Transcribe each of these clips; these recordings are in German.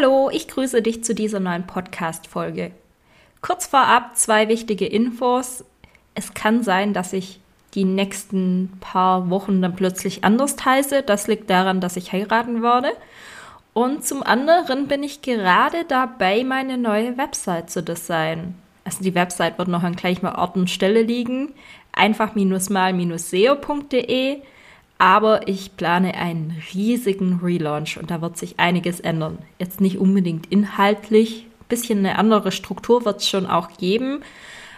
Hallo, ich grüße dich zu dieser neuen Podcast-Folge. Kurz vorab zwei wichtige Infos. Es kann sein, dass ich die nächsten paar Wochen dann plötzlich anders heiße. Das liegt daran, dass ich heiraten werde. Und zum anderen bin ich gerade dabei, meine neue Website zu designen. Also die Website wird noch an gleicher Ort und Stelle liegen. Einfach-mal-seo.de aber ich plane einen riesigen Relaunch und da wird sich einiges ändern. Jetzt nicht unbedingt inhaltlich, bisschen eine andere Struktur wird es schon auch geben,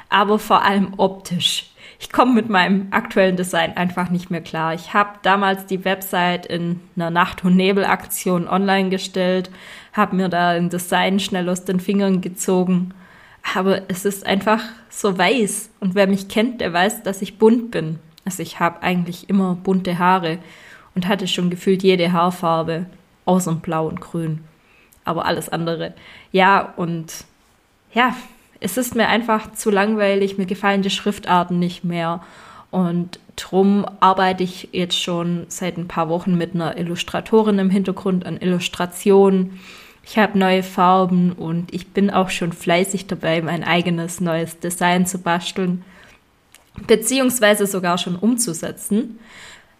aber vor allem optisch. Ich komme mit meinem aktuellen Design einfach nicht mehr klar. Ich habe damals die Website in einer Nacht- und Nebel-Aktion online gestellt, habe mir da ein Design schnell aus den Fingern gezogen. Aber es ist einfach so weiß. Und wer mich kennt, der weiß, dass ich bunt bin. Also ich habe eigentlich immer bunte Haare und hatte schon gefühlt jede Haarfarbe, außer Blau und Grün. Aber alles andere. Ja, und ja, es ist mir einfach zu langweilig, mir gefallen die Schriftarten nicht mehr. Und drum arbeite ich jetzt schon seit ein paar Wochen mit einer Illustratorin im Hintergrund an Illustrationen. Ich habe neue Farben und ich bin auch schon fleißig dabei, mein eigenes neues Design zu basteln beziehungsweise sogar schon umzusetzen.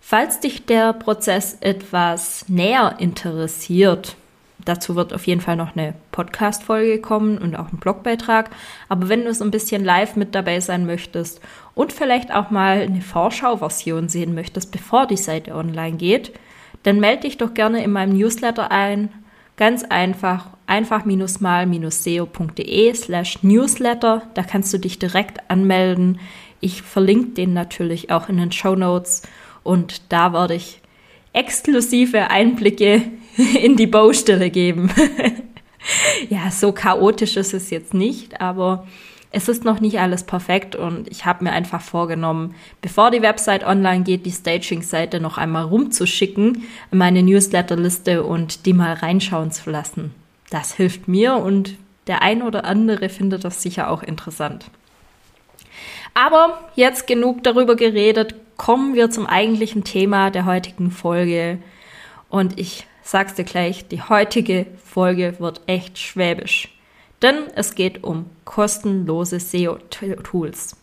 Falls dich der Prozess etwas näher interessiert, dazu wird auf jeden Fall noch eine Podcast-Folge kommen und auch ein Blogbeitrag. Aber wenn du so ein bisschen live mit dabei sein möchtest und vielleicht auch mal eine Vorschau-Version sehen möchtest, bevor die Seite online geht, dann melde dich doch gerne in meinem Newsletter ein. Ganz einfach, einfach-mal-seo.de slash Newsletter. Da kannst du dich direkt anmelden. Ich verlinke den natürlich auch in den Show Notes und da werde ich exklusive Einblicke in die Baustelle geben. ja, so chaotisch ist es jetzt nicht, aber es ist noch nicht alles perfekt und ich habe mir einfach vorgenommen, bevor die Website online geht, die Staging-Seite noch einmal rumzuschicken, meine Newsletterliste und die mal reinschauen zu lassen. Das hilft mir und der ein oder andere findet das sicher auch interessant. Aber jetzt genug darüber geredet. Kommen wir zum eigentlichen Thema der heutigen Folge. Und ich sag's dir gleich, die heutige Folge wird echt schwäbisch. Denn es geht um kostenlose SEO-Tools.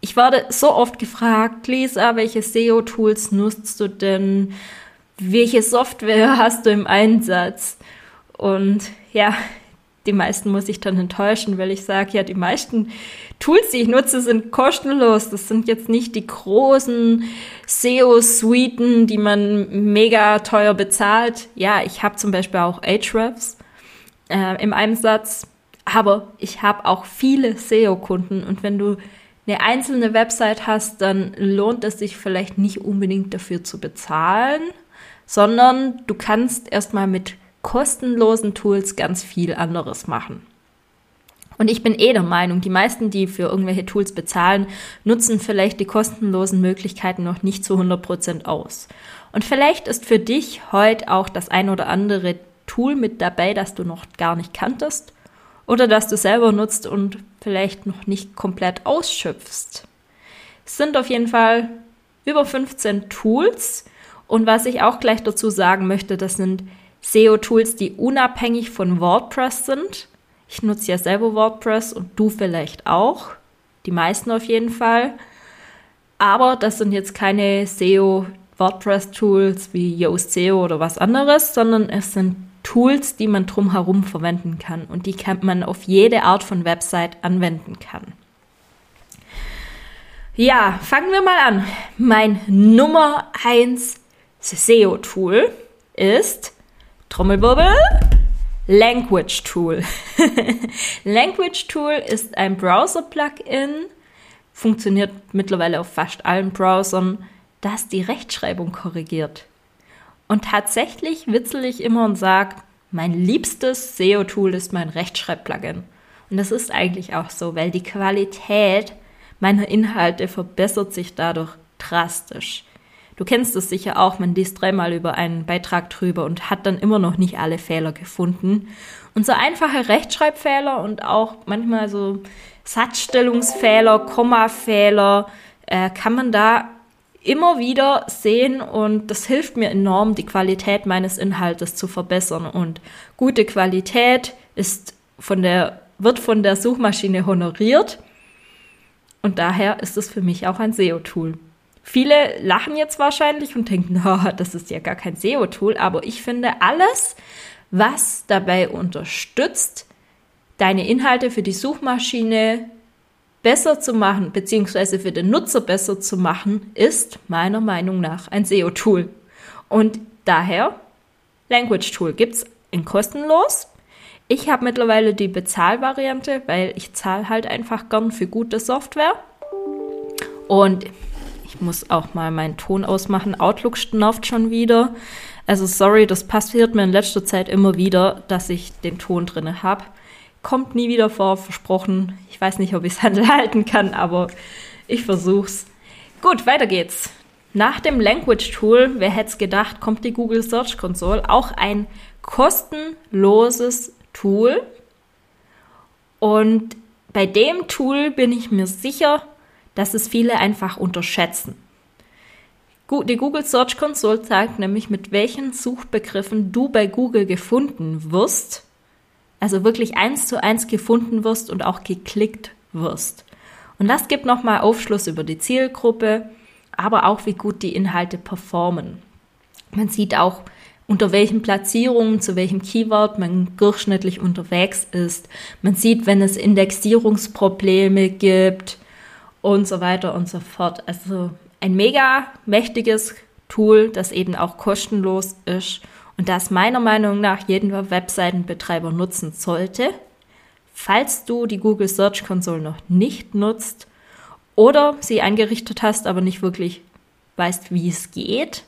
Ich werde so oft gefragt, Lisa, welche SEO-Tools nutzt du denn? Welche Software hast du im Einsatz? Und ja, die meisten muss ich dann enttäuschen, weil ich sage, ja, die meisten Tools, die ich nutze, sind kostenlos. Das sind jetzt nicht die großen SEO-Suiten, die man mega teuer bezahlt. Ja, ich habe zum Beispiel auch Ahrefs äh, im Einsatz, aber ich habe auch viele SEO-Kunden und wenn du eine einzelne Website hast, dann lohnt es sich vielleicht nicht unbedingt dafür zu bezahlen, sondern du kannst erstmal mit kostenlosen Tools ganz viel anderes machen. Und ich bin eh der Meinung, die meisten, die für irgendwelche Tools bezahlen, nutzen vielleicht die kostenlosen Möglichkeiten noch nicht zu 100% aus. Und vielleicht ist für dich heute auch das ein oder andere Tool mit dabei, das du noch gar nicht kanntest oder das du selber nutzt und vielleicht noch nicht komplett ausschöpfst. Es sind auf jeden Fall über 15 Tools und was ich auch gleich dazu sagen möchte, das sind SEO-Tools, die unabhängig von WordPress sind. Ich nutze ja selber WordPress und du vielleicht auch. Die meisten auf jeden Fall. Aber das sind jetzt keine SEO WordPress-Tools wie Yoast SEO oder was anderes, sondern es sind Tools, die man drumherum verwenden kann und die kann man auf jede Art von Website anwenden kann. Ja, fangen wir mal an. Mein Nummer 1 SEO-Tool ist Trommelwirbel. Language Tool. Language Tool ist ein Browser-Plugin, funktioniert mittlerweile auf fast allen Browsern, das die Rechtschreibung korrigiert. Und tatsächlich witzel ich immer und sage, mein liebstes SEO-Tool ist mein Rechtschreib-Plugin. Und das ist eigentlich auch so, weil die Qualität meiner Inhalte verbessert sich dadurch drastisch. Du kennst es sicher auch, man liest dreimal über einen Beitrag drüber und hat dann immer noch nicht alle Fehler gefunden. Und so einfache Rechtschreibfehler und auch manchmal so Satzstellungsfehler, Kommafehler äh, kann man da immer wieder sehen und das hilft mir enorm, die Qualität meines Inhaltes zu verbessern. Und gute Qualität ist von der, wird von der Suchmaschine honoriert und daher ist es für mich auch ein SEO-Tool. Viele lachen jetzt wahrscheinlich und denken, oh, das ist ja gar kein SEO-Tool, aber ich finde alles, was dabei unterstützt, deine Inhalte für die Suchmaschine besser zu machen, beziehungsweise für den Nutzer besser zu machen, ist meiner Meinung nach ein SEO-Tool. Und daher, Language Tool gibt es in kostenlos. Ich habe mittlerweile die Bezahlvariante, weil ich zahle halt einfach gern für gute Software. Und ich muss auch mal meinen Ton ausmachen. Outlook schnauft schon wieder. Also sorry, das passiert mir in letzter Zeit immer wieder, dass ich den Ton drinne habe. Kommt nie wieder vor, versprochen. Ich weiß nicht, ob ich es halten kann, aber ich versuch's. Gut, weiter geht's. Nach dem Language Tool, wer hätte es gedacht, kommt die Google Search Console, auch ein kostenloses Tool. Und bei dem Tool bin ich mir sicher, dass es viele einfach unterschätzen. Die Google Search Console zeigt nämlich, mit welchen Suchbegriffen du bei Google gefunden wirst, also wirklich eins zu eins gefunden wirst und auch geklickt wirst. Und das gibt nochmal Aufschluss über die Zielgruppe, aber auch wie gut die Inhalte performen. Man sieht auch, unter welchen Platzierungen, zu welchem Keyword man durchschnittlich unterwegs ist. Man sieht, wenn es Indexierungsprobleme gibt, und so weiter und so fort. Also ein mega mächtiges Tool, das eben auch kostenlos ist und das meiner Meinung nach jeden Webseitenbetreiber nutzen sollte. Falls du die Google Search Console noch nicht nutzt oder sie eingerichtet hast, aber nicht wirklich weißt, wie es geht,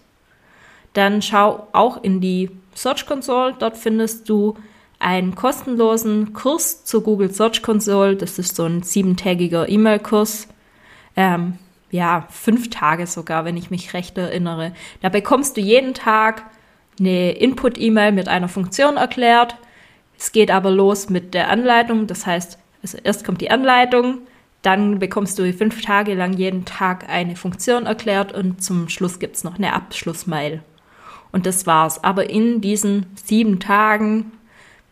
dann schau auch in die Search Console. Dort findest du einen kostenlosen Kurs zur Google Search Console. Das ist so ein siebentägiger E-Mail-Kurs, ähm, ja, fünf Tage sogar, wenn ich mich recht erinnere. Da bekommst du jeden Tag eine Input-E-Mail mit einer Funktion erklärt. Es geht aber los mit der Anleitung. Das heißt, also erst kommt die Anleitung, dann bekommst du fünf Tage lang jeden Tag eine Funktion erklärt und zum Schluss gibt es noch eine Abschlussmail. Und das war's. Aber in diesen sieben Tagen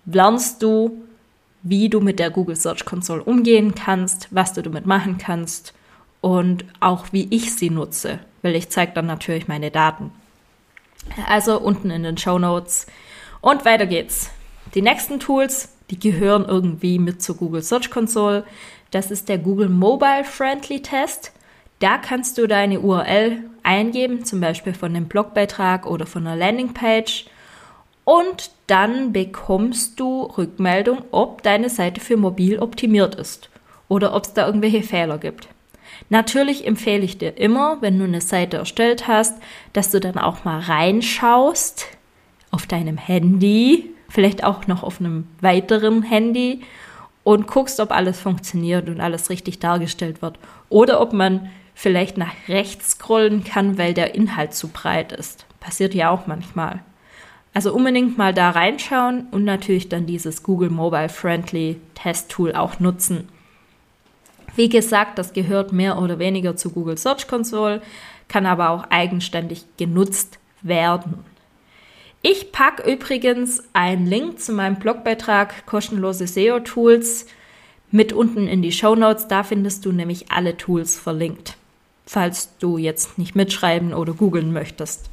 lernst du, wie du mit der Google Search Console umgehen kannst, was du damit machen kannst und auch wie ich sie nutze, weil ich zeige dann natürlich meine Daten. Also unten in den Show Notes. Und weiter geht's. Die nächsten Tools, die gehören irgendwie mit zur Google Search Console. Das ist der Google Mobile Friendly Test. Da kannst du deine URL eingeben, zum Beispiel von einem Blogbeitrag oder von einer Landingpage. Und dann bekommst du Rückmeldung, ob deine Seite für mobil optimiert ist oder ob es da irgendwelche Fehler gibt. Natürlich empfehle ich dir immer, wenn du eine Seite erstellt hast, dass du dann auch mal reinschaust auf deinem Handy, vielleicht auch noch auf einem weiteren Handy und guckst, ob alles funktioniert und alles richtig dargestellt wird. Oder ob man vielleicht nach rechts scrollen kann, weil der Inhalt zu breit ist. Passiert ja auch manchmal. Also unbedingt mal da reinschauen und natürlich dann dieses Google Mobile Friendly Test Tool auch nutzen. Wie gesagt, das gehört mehr oder weniger zu Google Search Console, kann aber auch eigenständig genutzt werden. Ich packe übrigens einen Link zu meinem Blogbeitrag kostenlose SEO-Tools mit unten in die Show Notes. Da findest du nämlich alle Tools verlinkt, falls du jetzt nicht mitschreiben oder googeln möchtest.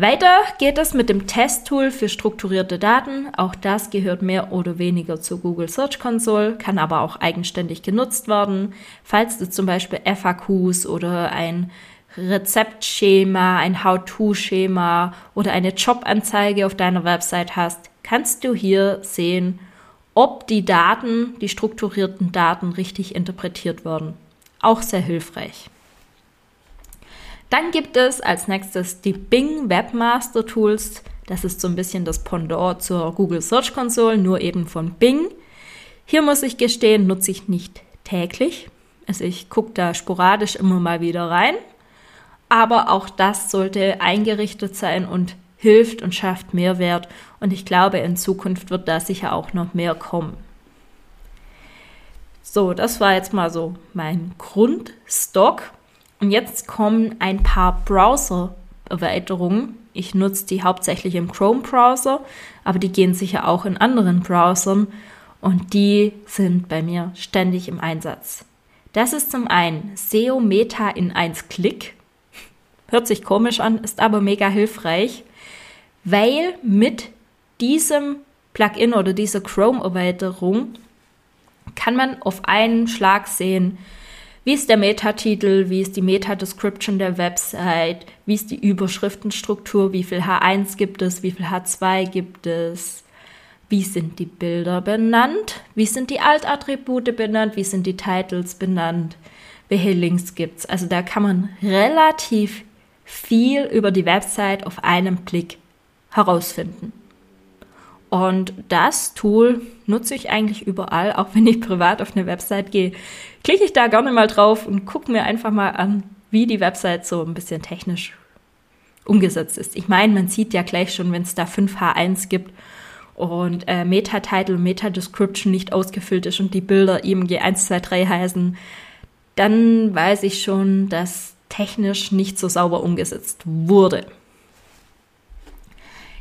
Weiter geht es mit dem Testtool für strukturierte Daten. Auch das gehört mehr oder weniger zur Google Search Console, kann aber auch eigenständig genutzt werden. Falls du zum Beispiel FAQs oder ein Rezeptschema, ein How-to-Schema oder eine Jobanzeige auf deiner Website hast, kannst du hier sehen, ob die Daten, die strukturierten Daten richtig interpretiert werden. Auch sehr hilfreich. Dann gibt es als nächstes die Bing Webmaster Tools. Das ist so ein bisschen das Pendant zur Google Search Console, nur eben von Bing. Hier muss ich gestehen, nutze ich nicht täglich. Also ich gucke da sporadisch immer mal wieder rein. Aber auch das sollte eingerichtet sein und hilft und schafft Mehrwert. Und ich glaube, in Zukunft wird da sicher auch noch mehr kommen. So, das war jetzt mal so mein Grundstock. Und jetzt kommen ein paar Browser-Erweiterungen. Ich nutze die hauptsächlich im Chrome-Browser, aber die gehen sicher auch in anderen Browsern und die sind bei mir ständig im Einsatz. Das ist zum einen SEO Meta in 1 Klick. Hört sich komisch an, ist aber mega hilfreich, weil mit diesem Plugin oder dieser Chrome-Erweiterung kann man auf einen Schlag sehen, wie ist der Metatitel, wie ist die Meta-Description der Website, wie ist die Überschriftenstruktur, wie viel H1 gibt es, wie viel H2 gibt es, wie sind die Bilder benannt, wie sind die Altattribute benannt, wie sind die Titles benannt, welche Links gibt es. Also da kann man relativ viel über die Website auf einen Blick herausfinden. Und das Tool nutze ich eigentlich überall, auch wenn ich privat auf eine Website gehe. Klicke ich da gerne mal drauf und gucke mir einfach mal an, wie die Website so ein bisschen technisch umgesetzt ist. Ich meine, man sieht ja gleich schon, wenn es da 5H1 gibt und äh, Meta-Title und Meta-Description nicht ausgefüllt ist und die Bilder IMG 1, 2, 3 heißen, dann weiß ich schon, dass technisch nicht so sauber umgesetzt wurde.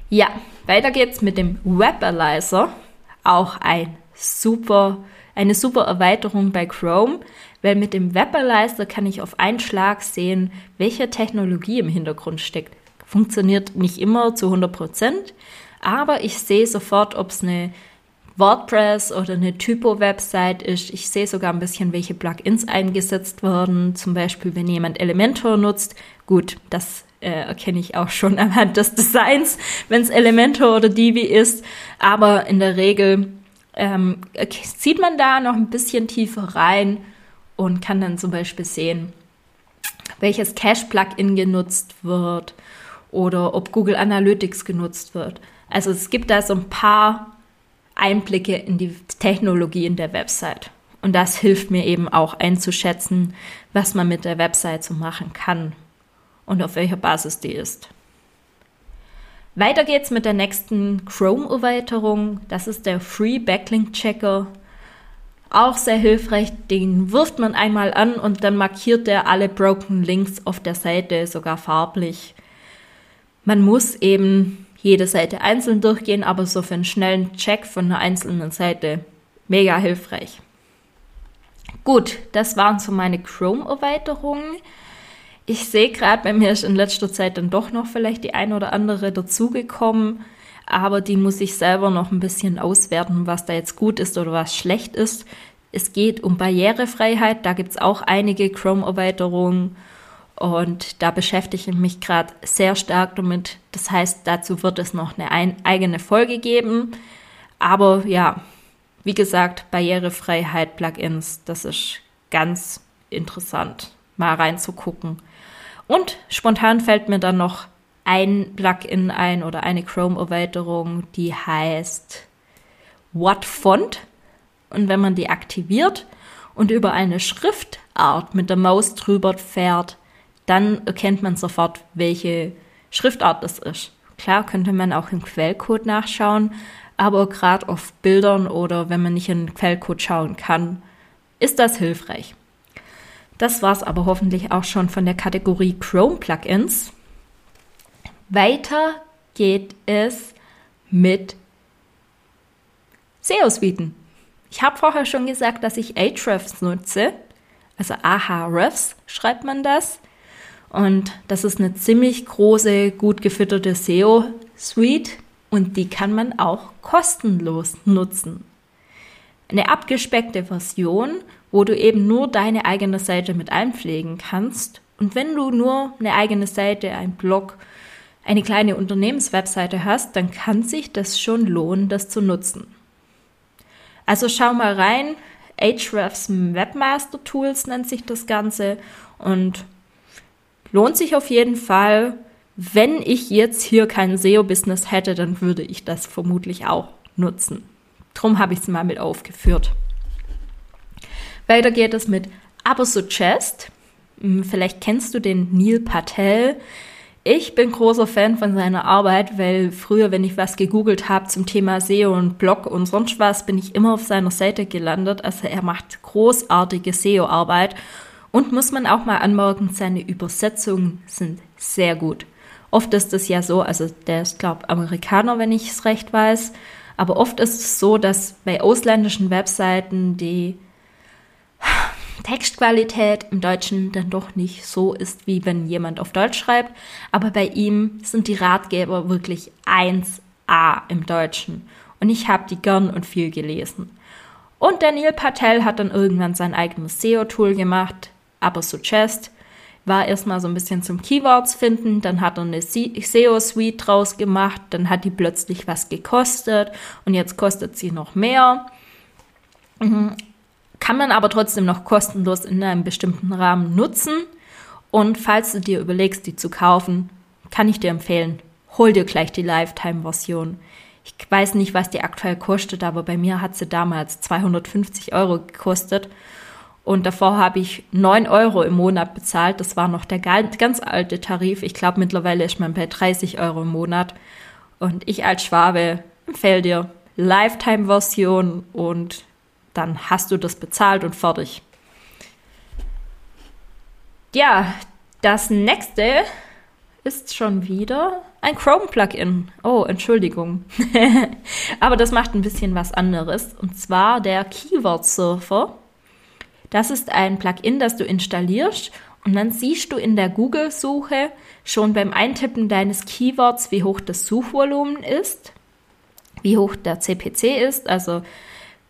Ja, weiter geht's mit dem Webalizer. Auch ein super, eine super Erweiterung bei Chrome, weil mit dem Webalizer kann ich auf einen Schlag sehen, welche Technologie im Hintergrund steckt. Funktioniert nicht immer zu 100 Prozent, aber ich sehe sofort, ob es eine WordPress oder eine Typo-Website ist. Ich sehe sogar ein bisschen, welche Plugins eingesetzt werden. Zum Beispiel, wenn jemand Elementor nutzt. Gut, das äh, erkenne ich auch schon anhand des Designs, wenn es Elementor oder Divi ist. Aber in der Regel ähm, sieht man da noch ein bisschen tiefer rein und kann dann zum Beispiel sehen, welches Cache-Plugin genutzt wird oder ob Google Analytics genutzt wird. Also es gibt da so ein paar Einblicke in die Technologie in der Website. Und das hilft mir eben auch einzuschätzen, was man mit der Website so machen kann und auf welcher Basis die ist. Weiter geht's mit der nächsten Chrome-Erweiterung. Das ist der Free Backlink Checker. Auch sehr hilfreich. Den wirft man einmal an und dann markiert er alle Broken Links auf der Seite, sogar farblich. Man muss eben jede Seite einzeln durchgehen, aber so für einen schnellen Check von einer einzelnen Seite mega hilfreich. Gut, das waren so meine Chrome-Erweiterungen. Ich sehe gerade, bei mir ist in letzter Zeit dann doch noch vielleicht die ein oder andere dazugekommen, aber die muss ich selber noch ein bisschen auswerten, was da jetzt gut ist oder was schlecht ist. Es geht um Barrierefreiheit, da gibt es auch einige Chrome-Erweiterungen und da beschäftige ich mich gerade sehr stark damit. Das heißt, dazu wird es noch eine ein eigene Folge geben. Aber ja, wie gesagt, Barrierefreiheit, Plugins, das ist ganz interessant, mal reinzugucken. Und spontan fällt mir dann noch ein Plugin ein oder eine Chrome-Erweiterung, die heißt What Font. Und wenn man die aktiviert und über eine Schriftart mit der Maus drüber fährt, dann erkennt man sofort, welche Schriftart das ist. Klar könnte man auch im Quellcode nachschauen, aber gerade auf Bildern oder wenn man nicht in den Quellcode schauen kann, ist das hilfreich. Das war's aber hoffentlich auch schon von der Kategorie Chrome Plugins. Weiter geht es mit SEO-Suiten. Ich habe vorher schon gesagt, dass ich Ahrefs nutze. Also Ahrefs schreibt man das. Und das ist eine ziemlich große, gut gefütterte SEO-Suite und die kann man auch kostenlos nutzen. Eine abgespeckte Version, wo du eben nur deine eigene Seite mit einpflegen kannst. Und wenn du nur eine eigene Seite, ein Blog, eine kleine Unternehmenswebseite hast, dann kann sich das schon lohnen, das zu nutzen. Also schau mal rein. Ahrefs Webmaster Tools nennt sich das Ganze und lohnt sich auf jeden Fall. Wenn ich jetzt hier kein SEO-Business hätte, dann würde ich das vermutlich auch nutzen. Drum habe ich es mal mit aufgeführt. Weiter geht es mit Abersuggest. Hm, vielleicht kennst du den Neil Patel. Ich bin großer Fan von seiner Arbeit, weil früher, wenn ich was gegoogelt habe zum Thema SEO und Blog und sonst was, bin ich immer auf seiner Seite gelandet. Also er macht großartige SEO-Arbeit und muss man auch mal anmerken, seine Übersetzungen sind sehr gut. Oft ist es ja so, also der ist, glaube Amerikaner, wenn ich es recht weiß, aber oft ist es so, dass bei ausländischen Webseiten die Textqualität im Deutschen dann doch nicht so ist, wie wenn jemand auf Deutsch schreibt. Aber bei ihm sind die Ratgeber wirklich 1a im Deutschen. Und ich habe die gern und viel gelesen. Und Daniel Patel hat dann irgendwann sein eigenes SEO-Tool gemacht, aber Suggest. War erstmal so ein bisschen zum Keywords finden, dann hat er eine SEO-Suite draus gemacht, dann hat die plötzlich was gekostet und jetzt kostet sie noch mehr. Kann man aber trotzdem noch kostenlos in einem bestimmten Rahmen nutzen. Und falls du dir überlegst, die zu kaufen, kann ich dir empfehlen, hol dir gleich die Lifetime-Version. Ich weiß nicht, was die aktuell kostet, aber bei mir hat sie damals 250 Euro gekostet. Und davor habe ich 9 Euro im Monat bezahlt. Das war noch der ganz alte Tarif. Ich glaube, mittlerweile ist man bei 30 Euro im Monat. Und ich als Schwabe empfehle dir Lifetime-Version und dann hast du das bezahlt und fertig. Ja, das nächste ist schon wieder ein Chrome-Plugin. Oh, Entschuldigung. Aber das macht ein bisschen was anderes. Und zwar der Keyword Surfer. Das ist ein Plugin, das du installierst und dann siehst du in der Google-Suche schon beim Eintippen deines Keywords, wie hoch das Suchvolumen ist, wie hoch der CPC ist, also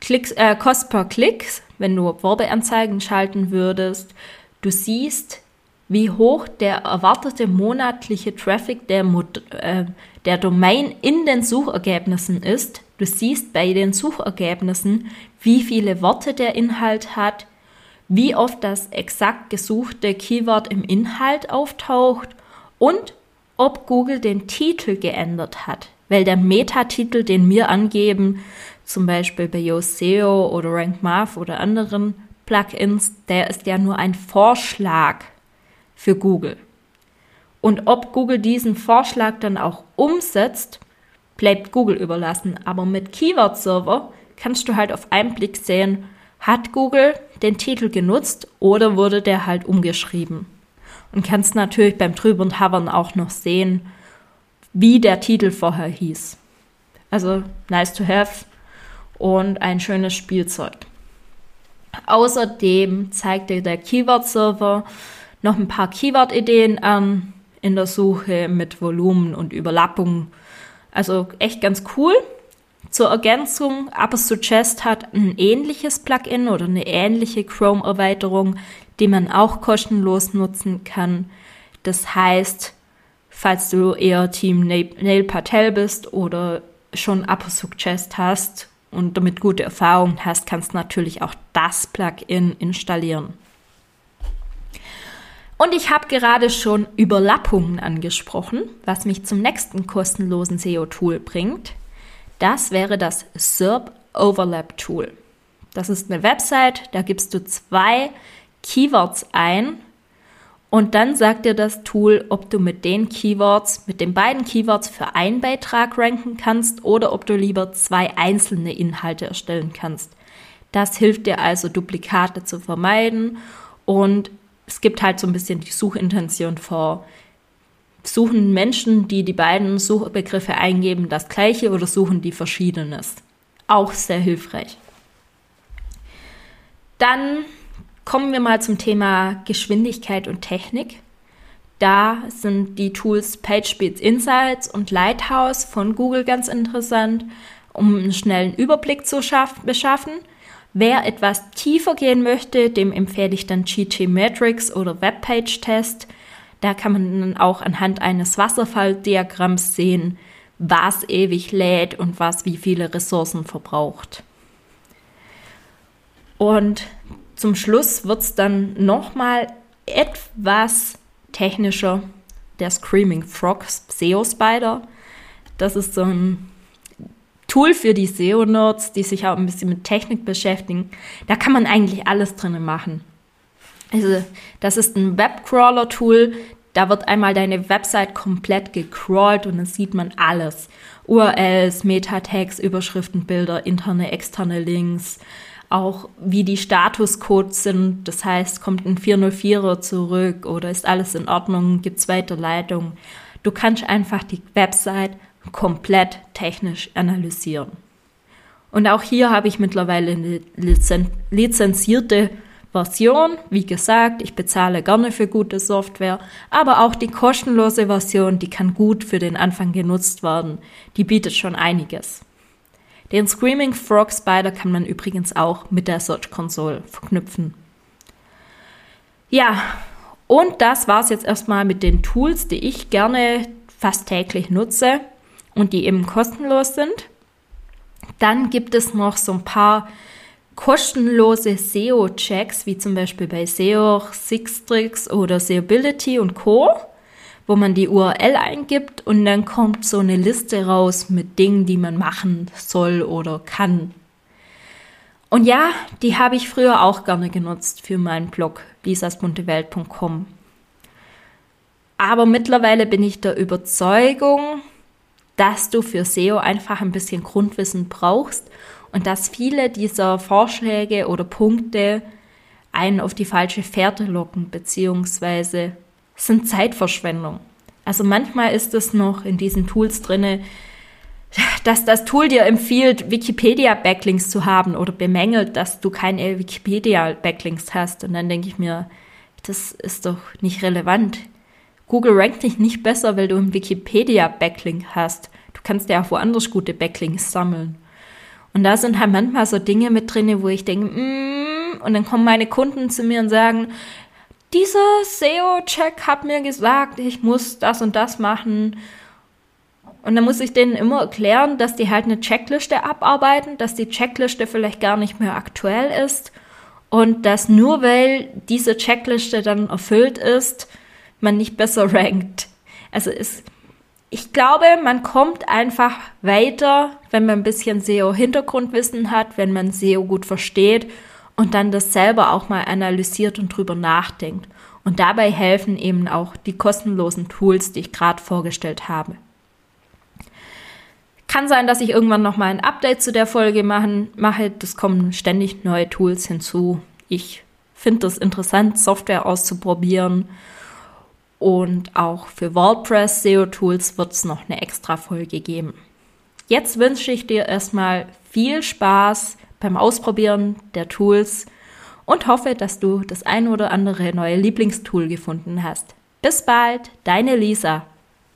Klicks, äh, Kost per Klicks, wenn du Werbeanzeigen schalten würdest. Du siehst, wie hoch der erwartete monatliche Traffic der, äh, der Domain in den Suchergebnissen ist. Du siehst bei den Suchergebnissen, wie viele Worte der Inhalt hat, wie oft das exakt gesuchte Keyword im Inhalt auftaucht und ob Google den Titel geändert hat. Weil der Metatitel, den wir angeben, zum Beispiel bei Yoast SEO oder Rank Math oder anderen Plugins, der ist ja nur ein Vorschlag für Google. Und ob Google diesen Vorschlag dann auch umsetzt, bleibt Google überlassen. Aber mit Keyword Server kannst du halt auf einen Blick sehen, hat Google den Titel genutzt oder wurde der halt umgeschrieben. Und kannst natürlich beim drüber und hovern auch noch sehen, wie der Titel vorher hieß. Also nice to have und ein schönes Spielzeug. Außerdem zeigt dir der Keyword-Server noch ein paar Keyword-Ideen an in der Suche mit Volumen und Überlappung. Also echt ganz cool. Zur Ergänzung, aber Suggest hat ein ähnliches Plugin oder eine ähnliche Chrome-Erweiterung, die man auch kostenlos nutzen kann. Das heißt, falls du eher Team Nail Patel bist oder schon Upper Suggest hast und damit gute Erfahrungen hast, kannst du natürlich auch das Plugin installieren. Und ich habe gerade schon Überlappungen angesprochen, was mich zum nächsten kostenlosen SEO-Tool bringt. Das wäre das SERP Overlap Tool. Das ist eine Website, da gibst du zwei Keywords ein und dann sagt dir das Tool, ob du mit den Keywords, mit den beiden Keywords für einen Beitrag ranken kannst oder ob du lieber zwei einzelne Inhalte erstellen kannst. Das hilft dir also, Duplikate zu vermeiden und es gibt halt so ein bisschen die Suchintention vor. Suchen Menschen, die die beiden Suchbegriffe eingeben, das gleiche oder suchen die verschiedenes? Auch sehr hilfreich. Dann Kommen wir mal zum Thema Geschwindigkeit und Technik. Da sind die Tools PageSpeed Insights und Lighthouse von Google ganz interessant, um einen schnellen Überblick zu beschaffen. Wer etwas tiefer gehen möchte, dem empfehle ich dann GT Matrix oder Webpage Test. Da kann man dann auch anhand eines Wasserfalldiagramms sehen, was ewig lädt und was wie viele Ressourcen verbraucht. Und zum Schluss wird es dann nochmal etwas technischer, der Screaming Frogs SEO Spider. Das ist so ein Tool für die SEO-Nerds, die sich auch ein bisschen mit Technik beschäftigen. Da kann man eigentlich alles drin machen. Also, das ist ein Webcrawler-Tool. Da wird einmal deine Website komplett gecrawlt und dann sieht man alles. URLs, Meta-Tags, Überschriften, Bilder, interne, externe Links, auch wie die Statuscodes sind. Das heißt, kommt ein 404er zurück oder ist alles in Ordnung, gibt es Weiterleitung. Du kannst einfach die Website komplett technisch analysieren. Und auch hier habe ich mittlerweile eine lizen lizenzierte Version. Wie gesagt, ich bezahle gerne für gute Software, aber auch die kostenlose Version, die kann gut für den Anfang genutzt werden. Die bietet schon einiges. Den Screaming Frog Spider kann man übrigens auch mit der Search Console verknüpfen. Ja, und das war es jetzt erstmal mit den Tools, die ich gerne fast täglich nutze und die eben kostenlos sind. Dann gibt es noch so ein paar kostenlose SEO-Checks, wie zum Beispiel bei SEO, Sixtrix oder SEObility und Co., wo man die URL eingibt und dann kommt so eine Liste raus mit Dingen, die man machen soll oder kann. Und ja, die habe ich früher auch gerne genutzt für meinen Blog lisasbuntewelt.com. Aber mittlerweile bin ich der Überzeugung, dass du für SEO einfach ein bisschen Grundwissen brauchst und dass viele dieser Vorschläge oder Punkte einen auf die falsche Fährte locken, beziehungsweise sind Zeitverschwendung. Also manchmal ist es noch in diesen Tools drinne, dass das Tool dir empfiehlt, Wikipedia-Backlinks zu haben oder bemängelt, dass du keine Wikipedia-Backlinks hast. Und dann denke ich mir, das ist doch nicht relevant. Google rankt dich nicht besser, weil du einen Wikipedia-Backlink hast. Du kannst ja auch woanders gute Backlinks sammeln. Und da sind halt manchmal so Dinge mit drin, wo ich denke, mm, und dann kommen meine Kunden zu mir und sagen, dieser SEO-Check hat mir gesagt, ich muss das und das machen. Und dann muss ich denen immer erklären, dass die halt eine Checkliste abarbeiten, dass die Checkliste vielleicht gar nicht mehr aktuell ist und dass nur weil diese Checkliste dann erfüllt ist, man nicht besser rankt. Also es, ich glaube, man kommt einfach weiter, wenn man ein bisschen SEO-Hintergrundwissen hat, wenn man SEO gut versteht und dann das selber auch mal analysiert und drüber nachdenkt. Und dabei helfen eben auch die kostenlosen Tools, die ich gerade vorgestellt habe. Kann sein, dass ich irgendwann noch mal ein Update zu der Folge machen, mache. Das kommen ständig neue Tools hinzu. Ich finde es interessant, Software auszuprobieren. Und auch für WordPress SEO Tools wird es noch eine extra Folge geben. Jetzt wünsche ich dir erstmal viel Spaß beim Ausprobieren der Tools und hoffe, dass du das ein oder andere neue Lieblingstool gefunden hast. Bis bald, deine Lisa.